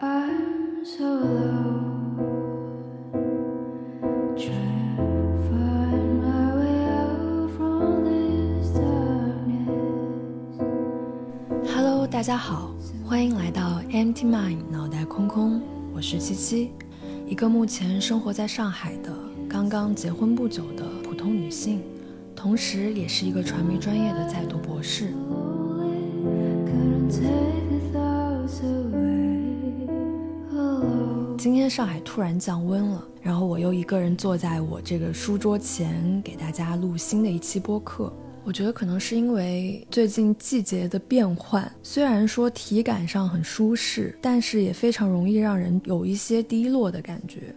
Hello，大家好，欢迎来到 Empty Mind 脑袋空空，我是七七，一个目前生活在上海的刚刚结婚不久的普通女性，同时也是一个传媒专业的在读博士。今天上海突然降温了，然后我又一个人坐在我这个书桌前，给大家录新的一期播客。我觉得可能是因为最近季节的变换，虽然说体感上很舒适，但是也非常容易让人有一些低落的感觉。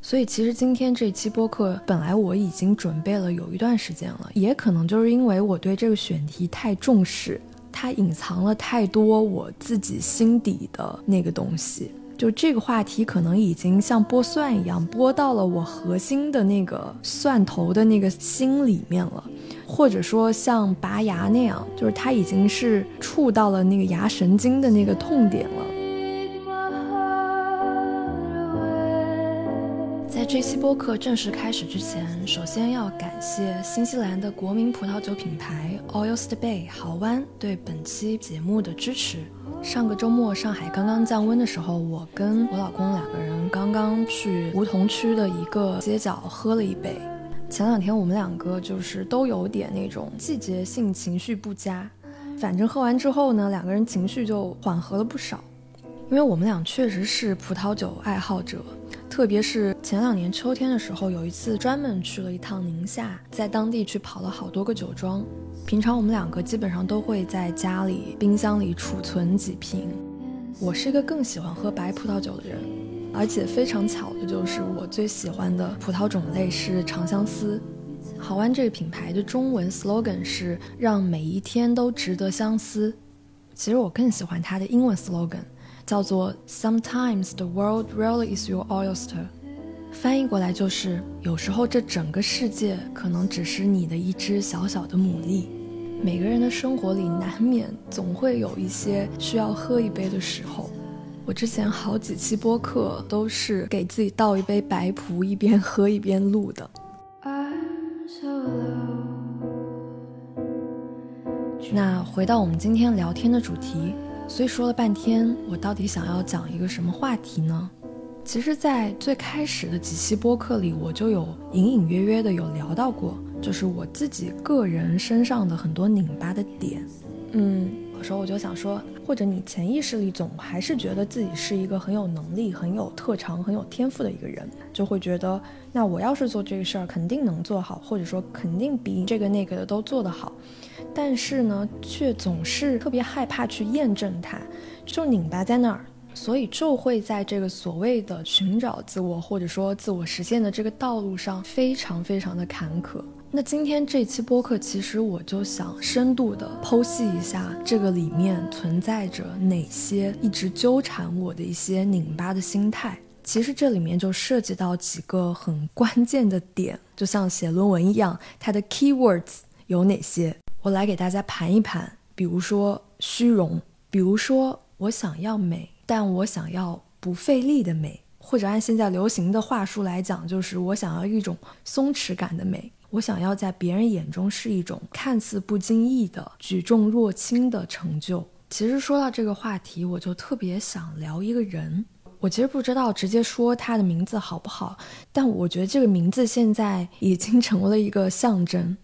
所以其实今天这期播客本来我已经准备了有一段时间了，也可能就是因为我对这个选题太重视，它隐藏了太多我自己心底的那个东西。就这个话题可能已经像剥蒜一样剥到了我核心的那个蒜头的那个心里面了，或者说像拔牙那样，就是它已经是触到了那个牙神经的那个痛点了。在这期播客正式开始之前，首先要感谢新西兰的国民葡萄酒品牌 Oyster Bay 豪湾对本期节目的支持。上个周末上海刚刚降温的时候，我跟我老公两个人刚刚去梧桐区的一个街角喝了一杯。前两天我们两个就是都有点那种季节性情绪不佳，反正喝完之后呢，两个人情绪就缓和了不少。因为我们俩确实是葡萄酒爱好者，特别是前两年秋天的时候，有一次专门去了一趟宁夏，在当地去跑了好多个酒庄。平常我们两个基本上都会在家里冰箱里储存几瓶。我是一个更喜欢喝白葡萄酒的人，而且非常巧的就是我最喜欢的葡萄种类是长相思。好湾这个品牌的中文 slogan 是“让每一天都值得相思”，其实我更喜欢它的英文 slogan。叫做 Sometimes the world really is your oyster，翻译过来就是有时候这整个世界可能只是你的一只小小的牡蛎。每个人的生活里难免总会有一些需要喝一杯的时候。我之前好几期播客都是给自己倒一杯白葡，一边喝一边录的。I'm so low. 那回到我们今天聊天的主题，所以说了半天，我到底想要讲一个什么话题呢？其实，在最开始的几期播客里，我就有隐隐约约的有聊到过，就是我自己个人身上的很多拧巴的点。嗯，有时候我就想说，或者你潜意识里总还是觉得自己是一个很有能力、很有特长、很有天赋的一个人，就会觉得，那我要是做这个事儿，肯定能做好，或者说肯定比这个那个的都做得好。但是呢，却总是特别害怕去验证它，就拧巴在那儿，所以就会在这个所谓的寻找自我或者说自我实现的这个道路上非常非常的坎坷。那今天这期播客，其实我就想深度的剖析一下这个里面存在着哪些一直纠缠我的一些拧巴的心态。其实这里面就涉及到几个很关键的点，就像写论文一样，它的 keywords 有哪些？我来给大家盘一盘，比如说虚荣，比如说我想要美，但我想要不费力的美，或者按现在流行的话术来讲，就是我想要一种松弛感的美，我想要在别人眼中是一种看似不经意的举重若轻的成就。其实说到这个话题，我就特别想聊一个人。我其实不知道直接说他的名字好不好，但我觉得这个名字现在已经成为了一个象征。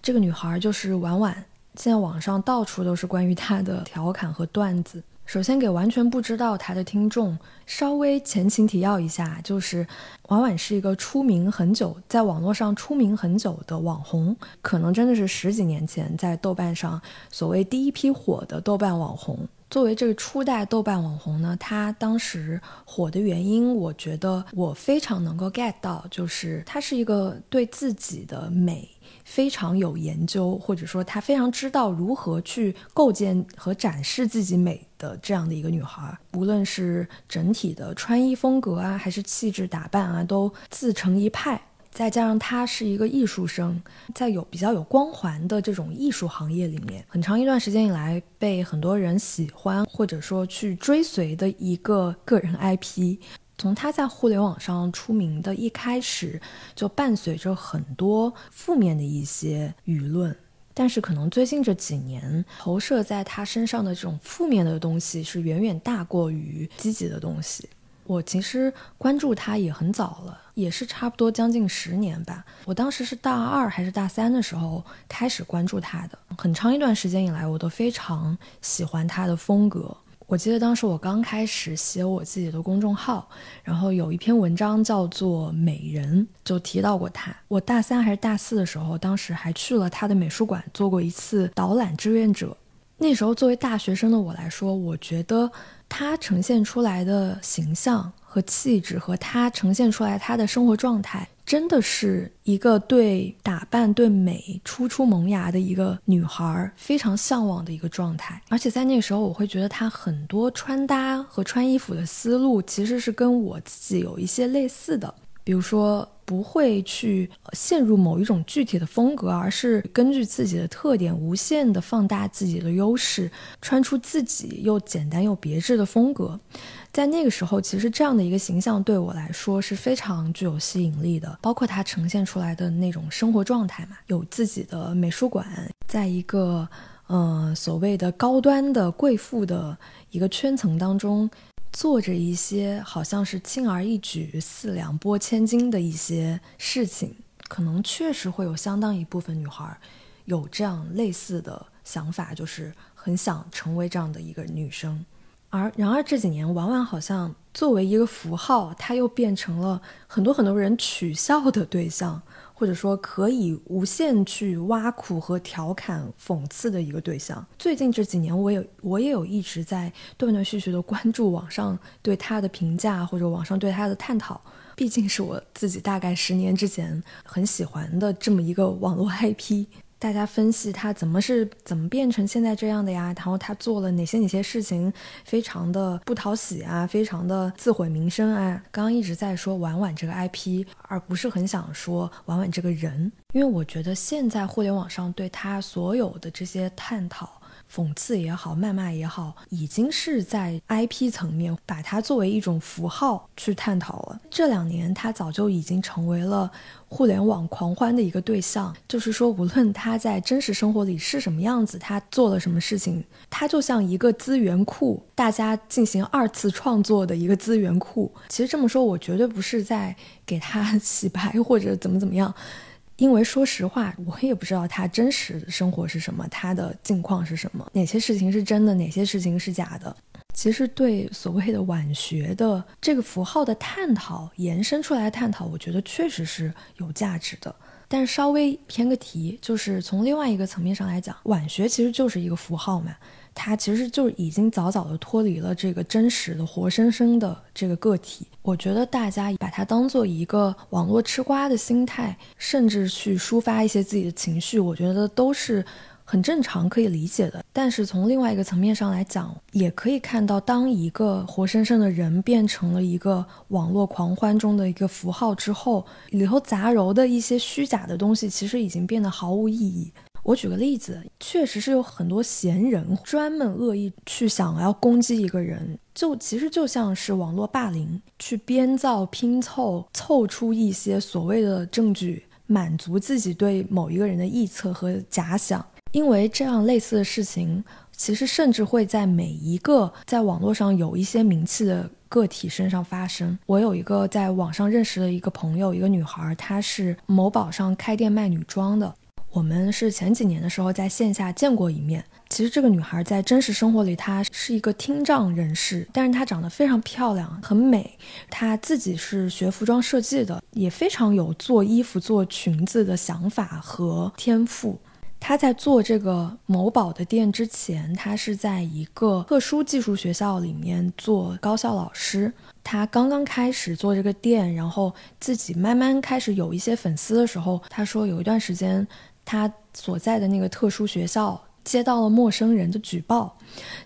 这个女孩就是婉婉，现在网上到处都是关于她的调侃和段子。首先给完全不知道他的听众稍微前情提要一下，就是婉婉是一个出名很久，在网络上出名很久的网红，可能真的是十几年前在豆瓣上所谓第一批火的豆瓣网红。作为这个初代豆瓣网红呢，她当时火的原因，我觉得我非常能够 get 到，就是她是一个对自己的美非常有研究，或者说她非常知道如何去构建和展示自己美的这样的一个女孩。无论是整体的穿衣风格啊，还是气质打扮啊，都自成一派。再加上她是一个艺术生，在有比较有光环的这种艺术行业里面，很长一段时间以来被很多人喜欢或者说去追随的一个个人 IP。从他在互联网上出名的一开始，就伴随着很多负面的一些舆论。但是可能最近这几年投射在他身上的这种负面的东西是远远大过于积极的东西。我其实关注他也很早了，也是差不多将近十年吧。我当时是大二还是大三的时候开始关注他的，很长一段时间以来我都非常喜欢他的风格。我记得当时我刚开始写我自己的公众号，然后有一篇文章叫做《美人》，就提到过他。我大三还是大四的时候，当时还去了他的美术馆做过一次导览志愿者。那时候作为大学生的我来说，我觉得他呈现出来的形象和气质，和他呈现出来他的生活状态。真的是一个对打扮、对美初出萌芽的一个女孩非常向往的一个状态，而且在那个时候，我会觉得她很多穿搭和穿衣服的思路其实是跟我自己有一些类似的，比如说不会去陷入某一种具体的风格，而是根据自己的特点无限的放大自己的优势，穿出自己又简单又别致的风格。在那个时候，其实这样的一个形象对我来说是非常具有吸引力的，包括他呈现出来的那种生活状态嘛，有自己的美术馆，在一个呃所谓的高端的贵妇的一个圈层当中，做着一些好像是轻而易举、四两拨千斤的一些事情，可能确实会有相当一部分女孩有这样类似的想法，就是很想成为这样的一个女生。而然而这几年，婉婉好像作为一个符号，它又变成了很多很多人取笑的对象，或者说可以无限去挖苦和调侃、讽刺的一个对象。最近这几年，我也我也有一直在断断续续的关注网上对他的评价，或者网上对他的探讨。毕竟是我自己大概十年之前很喜欢的这么一个网络 IP。大家分析他怎么是怎么变成现在这样的呀？然后他做了哪些哪些事情，非常的不讨喜啊，非常的自毁名声啊。刚刚一直在说婉婉这个 IP，而不是很想说婉婉这个人，因为我觉得现在互联网上对他所有的这些探讨。讽刺也好，谩骂也好，已经是在 IP 层面把它作为一种符号去探讨了。这两年，他早就已经成为了互联网狂欢的一个对象。就是说，无论他在真实生活里是什么样子，他做了什么事情，他就像一个资源库，大家进行二次创作的一个资源库。其实这么说，我绝对不是在给他 洗白或者怎么怎么样。因为说实话，我也不知道他真实的生活是什么，他的境况是什么，哪些事情是真的，哪些事情是假的。其实对所谓的晚学的这个符号的探讨，延伸出来探讨，我觉得确实是有价值的。但是稍微偏个题，就是从另外一个层面上来讲，晚学其实就是一个符号嘛。他其实就已经早早的脱离了这个真实的、活生生的这个个体。我觉得大家把它当做一个网络吃瓜的心态，甚至去抒发一些自己的情绪，我觉得都是很正常、可以理解的。但是从另外一个层面上来讲，也可以看到，当一个活生生的人变成了一个网络狂欢中的一个符号之后，里头杂糅的一些虚假的东西，其实已经变得毫无意义。我举个例子，确实是有很多闲人专门恶意去想要攻击一个人，就其实就像是网络霸凌，去编造、拼凑、凑出一些所谓的证据，满足自己对某一个人的臆测和假想。因为这样类似的事情，其实甚至会在每一个在网络上有一些名气的个体身上发生。我有一个在网上认识的一个朋友，一个女孩，她是某宝上开店卖女装的。我们是前几年的时候在线下见过一面。其实这个女孩在真实生活里，她是一个听障人士，但是她长得非常漂亮，很美。她自己是学服装设计的，也非常有做衣服、做裙子的想法和天赋。她在做这个某宝的店之前，她是在一个特殊技术学校里面做高校老师。她刚刚开始做这个店，然后自己慢慢开始有一些粉丝的时候，她说有一段时间。他所在的那个特殊学校接到了陌生人的举报，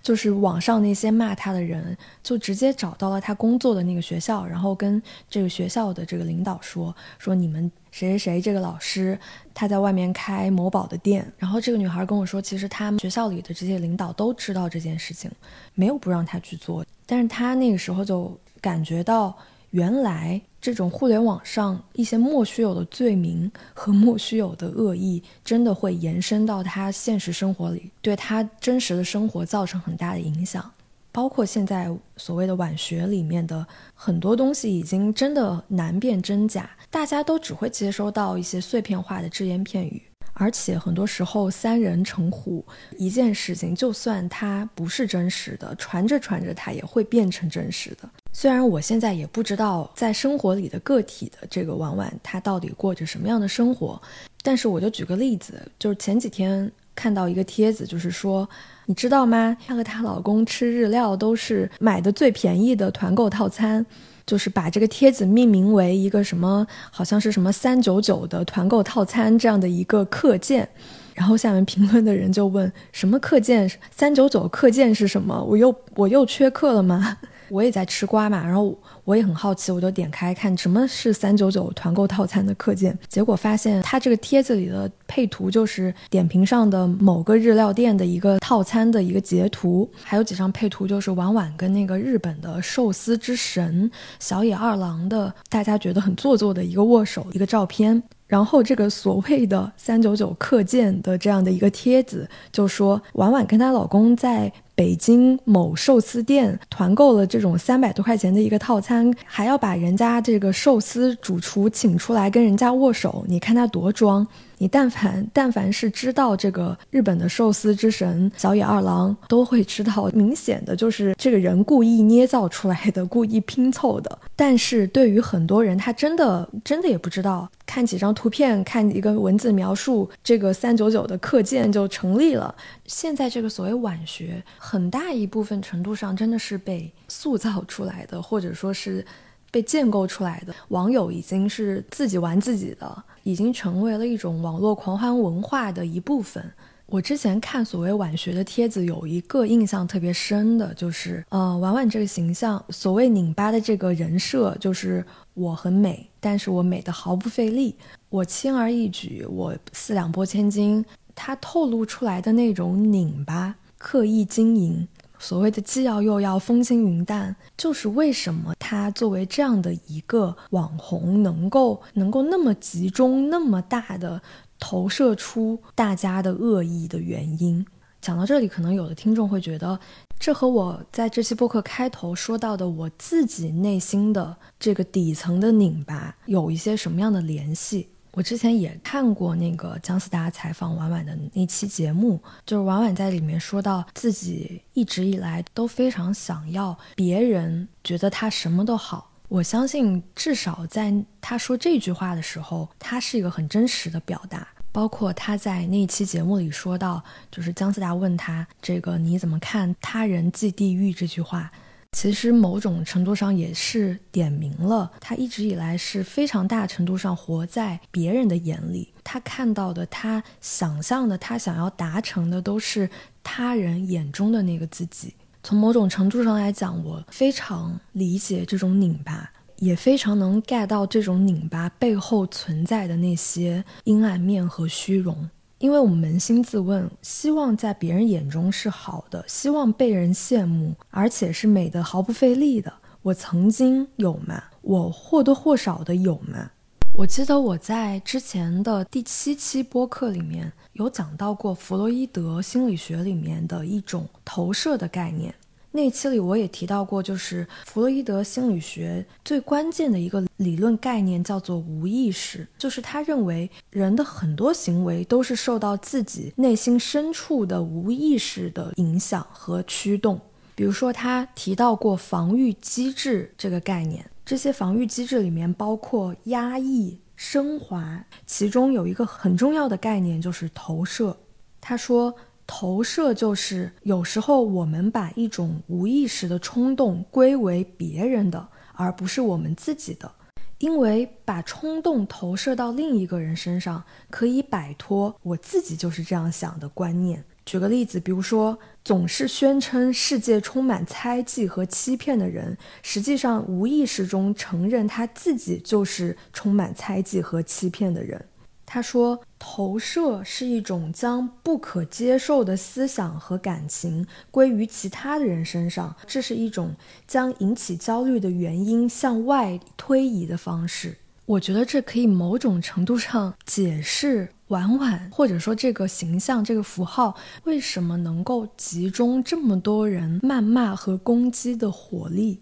就是网上那些骂他的人，就直接找到了他工作的那个学校，然后跟这个学校的这个领导说说你们谁谁谁这个老师他在外面开某宝的店，然后这个女孩跟我说，其实他们学校里的这些领导都知道这件事情，没有不让他去做，但是他那个时候就感觉到。原来这种互联网上一些莫须有的罪名和莫须有的恶意，真的会延伸到他现实生活里，对他真实的生活造成很大的影响。包括现在所谓的晚学里面的很多东西，已经真的难辨真假，大家都只会接收到一些碎片化的只言片语。而且很多时候，三人成虎，一件事情就算它不是真实的，传着传着，它也会变成真实的。虽然我现在也不知道在生活里的个体的这个婉婉，她到底过着什么样的生活，但是我就举个例子，就是前几天看到一个帖子，就是说，你知道吗？她和她老公吃日料都是买的最便宜的团购套餐。就是把这个帖子命名为一个什么，好像是什么三九九的团购套餐这样的一个课件，然后下面评论的人就问什么课件？三九九课件是什么？我又我又缺课了吗？我也在吃瓜嘛，然后我也很好奇，我就点开看什么是三九九团购套餐的课件，结果发现它这个帖子里的配图就是点评上的某个日料店的一个套餐的一个截图，还有几张配图就是婉婉跟那个日本的寿司之神小野二郎的，大家觉得很做作的一个握手一个照片。然后这个所谓的三九九课件的这样的一个帖子，就说婉婉跟她老公在北京某寿司店团购了这种三百多块钱的一个套餐，还要把人家这个寿司主厨请出来跟人家握手，你看他多装。你但凡但凡是知道这个日本的寿司之神小野二郎，都会知道，明显的就是这个人故意捏造出来的，故意拼凑的。但是对于很多人，他真的真的也不知道，看几张图片，看一个文字描述，这个三九九的课件就成立了。现在这个所谓晚学，很大一部分程度上真的是被塑造出来的，或者说是被建构出来的。网友已经是自己玩自己的。已经成为了一种网络狂欢文化的一部分。我之前看所谓晚学的帖子，有一个印象特别深的，就是，呃，婉婉这个形象，所谓拧巴的这个人设，就是我很美，但是我美的毫不费力，我轻而易举，我四两拨千斤。他透露出来的那种拧巴、刻意经营。所谓的既要又要风轻云淡，就是为什么他作为这样的一个网红，能够能够那么集中、那么大的投射出大家的恶意的原因。讲到这里，可能有的听众会觉得，这和我在这期播客开头说到的我自己内心的这个底层的拧巴有一些什么样的联系？我之前也看过那个姜思达采访婉婉的那期节目，就是婉婉在里面说到自己一直以来都非常想要别人觉得他什么都好。我相信，至少在他说这句话的时候，他是一个很真实的表达。包括他在那一期节目里说到，就是姜思达问他这个你怎么看“他人即地狱”这句话。其实某种程度上也是点明了，他一直以来是非常大程度上活在别人的眼里，他看到的、他想象的、他想要达成的，都是他人眼中的那个自己。从某种程度上来讲，我非常理解这种拧巴，也非常能 get 到这种拧巴背后存在的那些阴暗面和虚荣。因为我们扪心自问，希望在别人眼中是好的，希望被人羡慕，而且是美的毫不费力的。我曾经有吗？我或多或少的有吗？我记得我在之前的第七期播客里面有讲到过弗洛伊德心理学里面的一种投射的概念。那期里我也提到过，就是弗洛伊德心理学最关键的一个理论概念叫做无意识，就是他认为人的很多行为都是受到自己内心深处的无意识的影响和驱动。比如说，他提到过防御机制这个概念，这些防御机制里面包括压抑、升华，其中有一个很重要的概念就是投射。他说。投射就是有时候我们把一种无意识的冲动归为别人的，而不是我们自己的，因为把冲动投射到另一个人身上，可以摆脱我自己就是这样想的观念。举个例子，比如说，总是宣称世界充满猜忌和欺骗的人，实际上无意识中承认他自己就是充满猜忌和欺骗的人。他说，投射是一种将不可接受的思想和感情归于其他的人身上，这是一种将引起焦虑的原因向外推移的方式。我觉得这可以某种程度上解释婉婉，或者说这个形象、这个符号为什么能够集中这么多人谩骂和攻击的火力。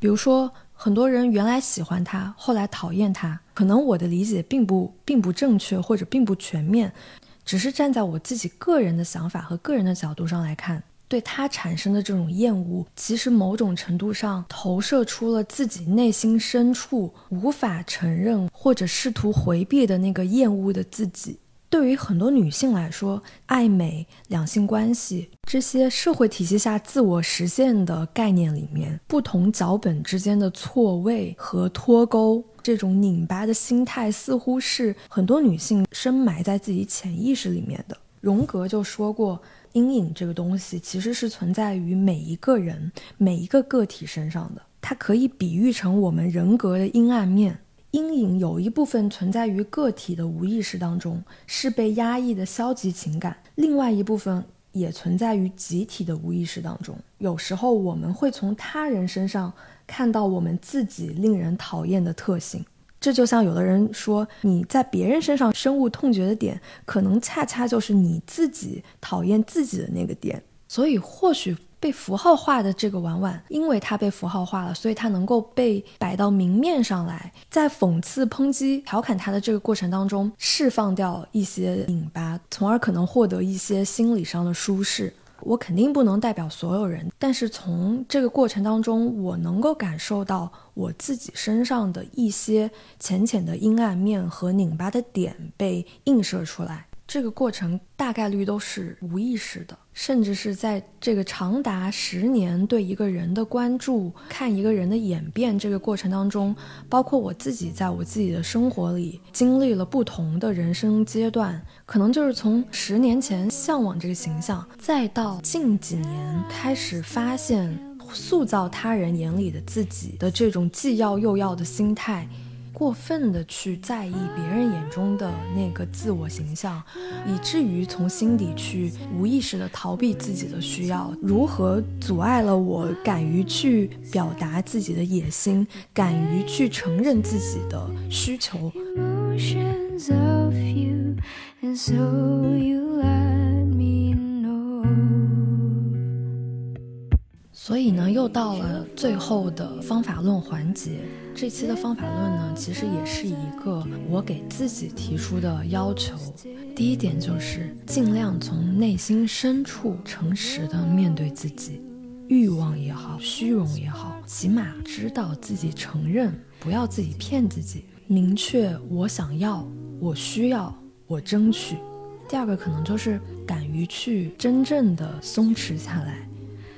比如说，很多人原来喜欢他，后来讨厌他。可能我的理解并不并不正确，或者并不全面，只是站在我自己个人的想法和个人的角度上来看。对他产生的这种厌恶，其实某种程度上投射出了自己内心深处无法承认或者试图回避的那个厌恶的自己。对于很多女性来说，爱美、两性关系这些社会体系下自我实现的概念里面，不同脚本之间的错位和脱钩，这种拧巴的心态，似乎是很多女性深埋在自己潜意识里面的。荣格就说过。阴影这个东西其实是存在于每一个人、每一个个体身上的，它可以比喻成我们人格的阴暗面。阴影有一部分存在于个体的无意识当中，是被压抑的消极情感；另外一部分也存在于集体的无意识当中。有时候我们会从他人身上看到我们自己令人讨厌的特性。这就像有的人说，你在别人身上深恶痛绝的点，可能恰恰就是你自己讨厌自己的那个点。所以，或许被符号化的这个婉婉，因为它被符号化了，所以它能够被摆到明面上来，在讽刺、抨击、调侃他的这个过程当中，释放掉一些拧巴，从而可能获得一些心理上的舒适。我肯定不能代表所有人，但是从这个过程当中，我能够感受到我自己身上的一些浅浅的阴暗面和拧巴的点被映射出来。这个过程大概率都是无意识的，甚至是在这个长达十年对一个人的关注、看一个人的演变这个过程当中，包括我自己在我自己的生活里经历了不同的人生阶段，可能就是从十年前向往这个形象，再到近几年开始发现塑造他人眼里的自己的这种既要又要的心态。过分的去在意别人眼中的那个自我形象，以至于从心底去无意识的逃避自己的需要，如何阻碍了我敢于去表达自己的野心，敢于去承认自己的需求。所以呢，又到了最后的方法论环节。这期的方法论呢，其实也是一个我给自己提出的要求。第一点就是尽量从内心深处诚实的面对自己，欲望也好，虚荣也好，起码知道自己承认，不要自己骗自己，明确我想要，我需要，我争取。第二个可能就是敢于去真正的松弛下来。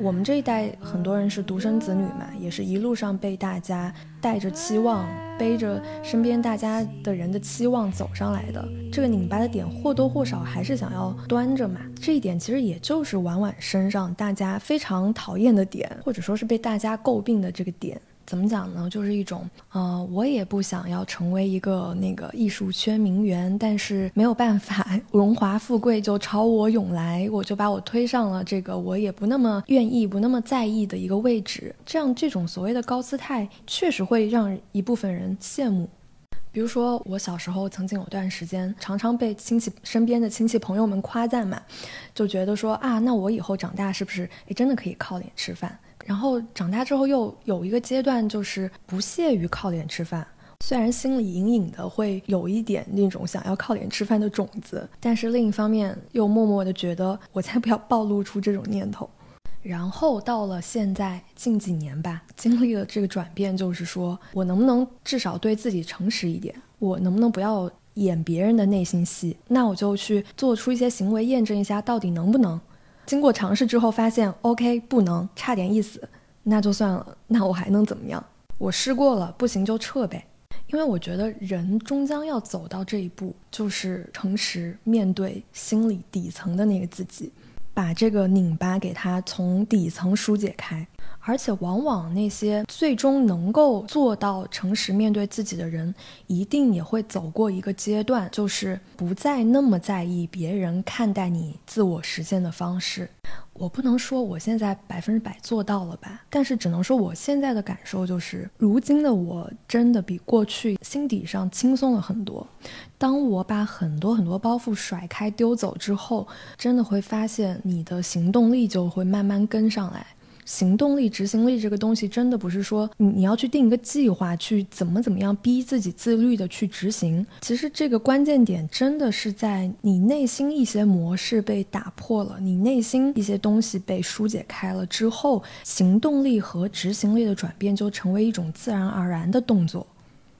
我们这一代很多人是独生子女嘛，也是一路上被大家带着期望，背着身边大家的人的期望走上来的。这个拧巴的点或多或少还是想要端着嘛。这一点其实也就是婉婉身上大家非常讨厌的点，或者说是被大家诟病的这个点。怎么讲呢？就是一种，呃，我也不想要成为一个那个艺术圈名媛，但是没有办法，荣华富贵就朝我涌来，我就把我推上了这个我也不那么愿意、不那么在意的一个位置。这样，这种所谓的高姿态，确实会让一部分人羡慕。比如说，我小时候曾经有段时间，常常被亲戚身边的亲戚朋友们夸赞嘛，就觉得说啊，那我以后长大是不是也真的可以靠脸吃饭？然后长大之后又有一个阶段，就是不屑于靠脸吃饭。虽然心里隐隐的会有一点那种想要靠脸吃饭的种子，但是另一方面又默默的觉得我才不要暴露出这种念头。然后到了现在近几年吧，经历了这个转变，就是说我能不能至少对自己诚实一点？我能不能不要演别人的内心戏？那我就去做出一些行为，验证一下到底能不能。经过尝试之后，发现 OK 不能，差点意思，那就算了。那我还能怎么样？我试过了，不行就撤呗。因为我觉得人终将要走到这一步，就是诚实面对心里底层的那个自己。把这个拧巴给它从底层疏解开，而且往往那些最终能够做到诚实面对自己的人，一定也会走过一个阶段，就是不再那么在意别人看待你自我实现的方式。我不能说我现在百分之百做到了吧，但是只能说我现在的感受就是，如今的我真的比过去心底上轻松了很多。当我把很多很多包袱甩开丢走之后，真的会发现你的行动力就会慢慢跟上来。行动力、执行力这个东西，真的不是说你你要去定一个计划，去怎么怎么样逼自己自律的去执行。其实这个关键点真的是在你内心一些模式被打破了，你内心一些东西被疏解开了之后，行动力和执行力的转变就成为一种自然而然的动作。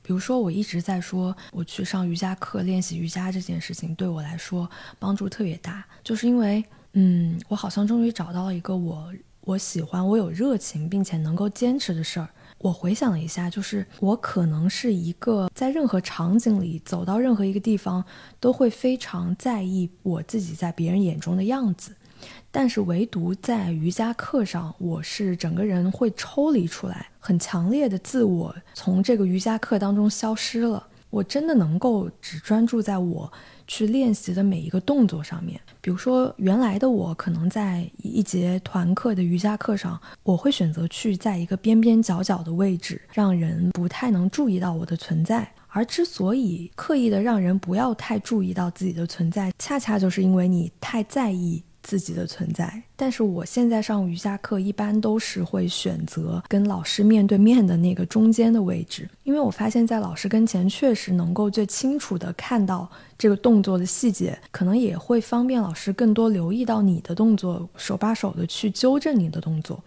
比如说，我一直在说我去上瑜伽课练习瑜伽这件事情，对我来说帮助特别大，就是因为，嗯，我好像终于找到了一个我。我喜欢我有热情并且能够坚持的事儿。我回想了一下，就是我可能是一个在任何场景里走到任何一个地方都会非常在意我自己在别人眼中的样子，但是唯独在瑜伽课上，我是整个人会抽离出来，很强烈的自我从这个瑜伽课当中消失了。我真的能够只专注在我。去练习的每一个动作上面，比如说原来的我可能在一节团课的瑜伽课上，我会选择去在一个边边角角的位置，让人不太能注意到我的存在。而之所以刻意的让人不要太注意到自己的存在，恰恰就是因为你太在意。自己的存在，但是我现在上瑜伽课一般都是会选择跟老师面对面的那个中间的位置，因为我发现，在老师跟前确实能够最清楚的看到这个动作的细节，可能也会方便老师更多留意到你的动作，手把手的去纠正你的动作。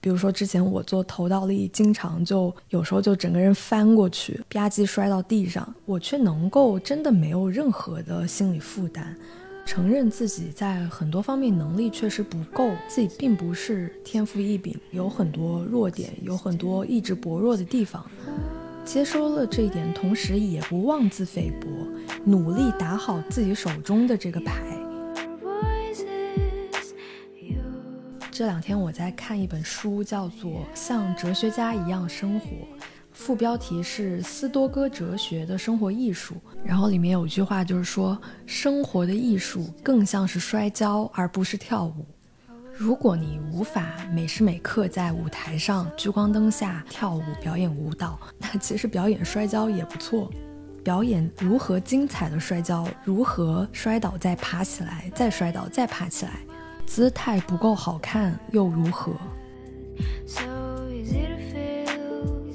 比如说之前我做头倒立，经常就有时候就整个人翻过去，吧唧摔到地上，我却能够真的没有任何的心理负担。承认自己在很多方面能力确实不够，自己并不是天赋异禀，有很多弱点，有很多意志薄弱的地方。接收了这一点，同时也不妄自菲薄，努力打好自己手中的这个牌。这两天我在看一本书，叫做《像哲学家一样生活》。副标题是斯多哥哲学的生活艺术，然后里面有一句话就是说，生活的艺术更像是摔跤而不是跳舞。如果你无法每时每刻在舞台上聚光灯下跳舞表演舞蹈，那其实表演摔跤也不错。表演如何精彩的摔跤，如何摔倒再爬起来，再摔倒再爬起来，姿态不够好看又如何？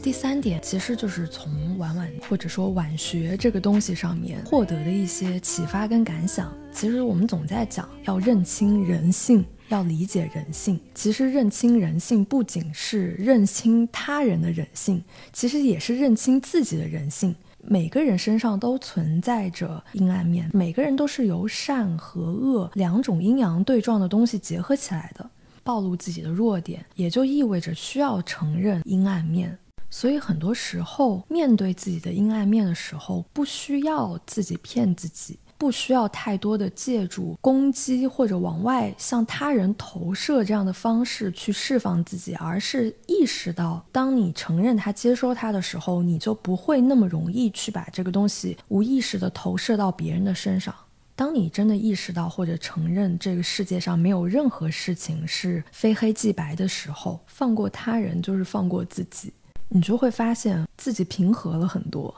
第三点其实就是从晚晚或者说晚学这个东西上面获得的一些启发跟感想。其实我们总在讲要认清人性，要理解人性。其实认清人性不仅是认清他人的人性，其实也是认清自己的人性。每个人身上都存在着阴暗面，每个人都是由善和恶两种阴阳对撞的东西结合起来的。暴露自己的弱点，也就意味着需要承认阴暗面。所以很多时候，面对自己的阴暗面的时候，不需要自己骗自己，不需要太多的借助攻击或者往外向他人投射这样的方式去释放自己，而是意识到，当你承认他、接收他的时候，你就不会那么容易去把这个东西无意识的投射到别人的身上。当你真的意识到或者承认这个世界上没有任何事情是非黑即白的时候，放过他人就是放过自己。你就会发现自己平和了很多，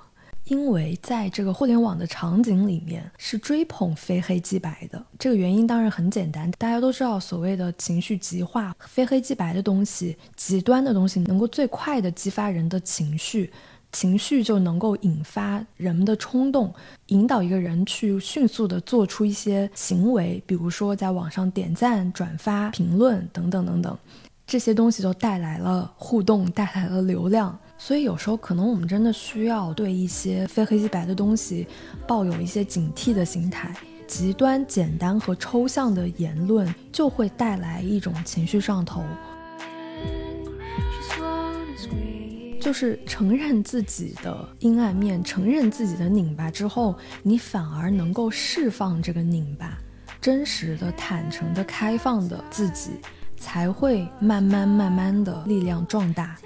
因为在这个互联网的场景里面是追捧非黑即白的。这个原因当然很简单，大家都知道，所谓的情绪极化，非黑即白的东西，极端的东西，能够最快的激发人的情绪，情绪就能够引发人们的冲动，引导一个人去迅速的做出一些行为，比如说在网上点赞、转发、评论等等等等，这些东西就带来了互动，带来了流量。所以有时候可能我们真的需要对一些非黑即白的东西抱有一些警惕的心态。极端简单和抽象的言论就会带来一种情绪上头。就是承认自己的阴暗面，承认自己的拧巴之后，你反而能够释放这个拧巴，真实的、坦诚的、开放的自己，才会慢慢慢慢的力量壮大。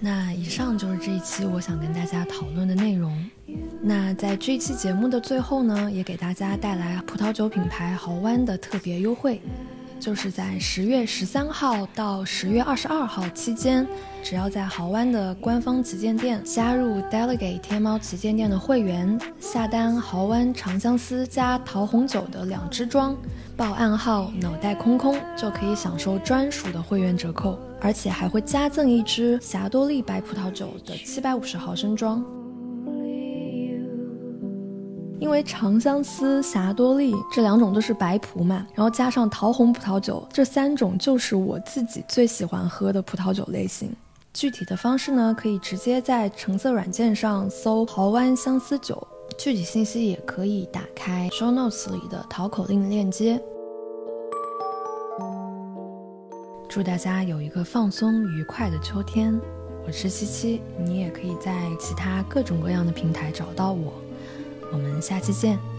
那以上就是这一期我想跟大家讨论的内容。那在这一期节目的最后呢，也给大家带来葡萄酒品牌豪湾的特别优惠。就是在十月十三号到十月二十二号期间，只要在豪湾的官方旗舰店加入 Delegate 天猫旗舰店的会员，下单豪湾长相思加桃红酒的两支装，报暗号脑袋空空就可以享受专属的会员折扣，而且还会加赠一支霞多丽白葡萄酒的七百五十毫升装。因为长相思、霞多丽这两种都是白葡嘛，然后加上桃红葡萄酒，这三种就是我自己最喜欢喝的葡萄酒类型。具体的方式呢，可以直接在橙色软件上搜“豪湾相思酒”，具体信息也可以打开 show notes 里的淘口令链接。祝大家有一个放松愉快的秋天。我是七七，你也可以在其他各种各样的平台找到我。我们下期见。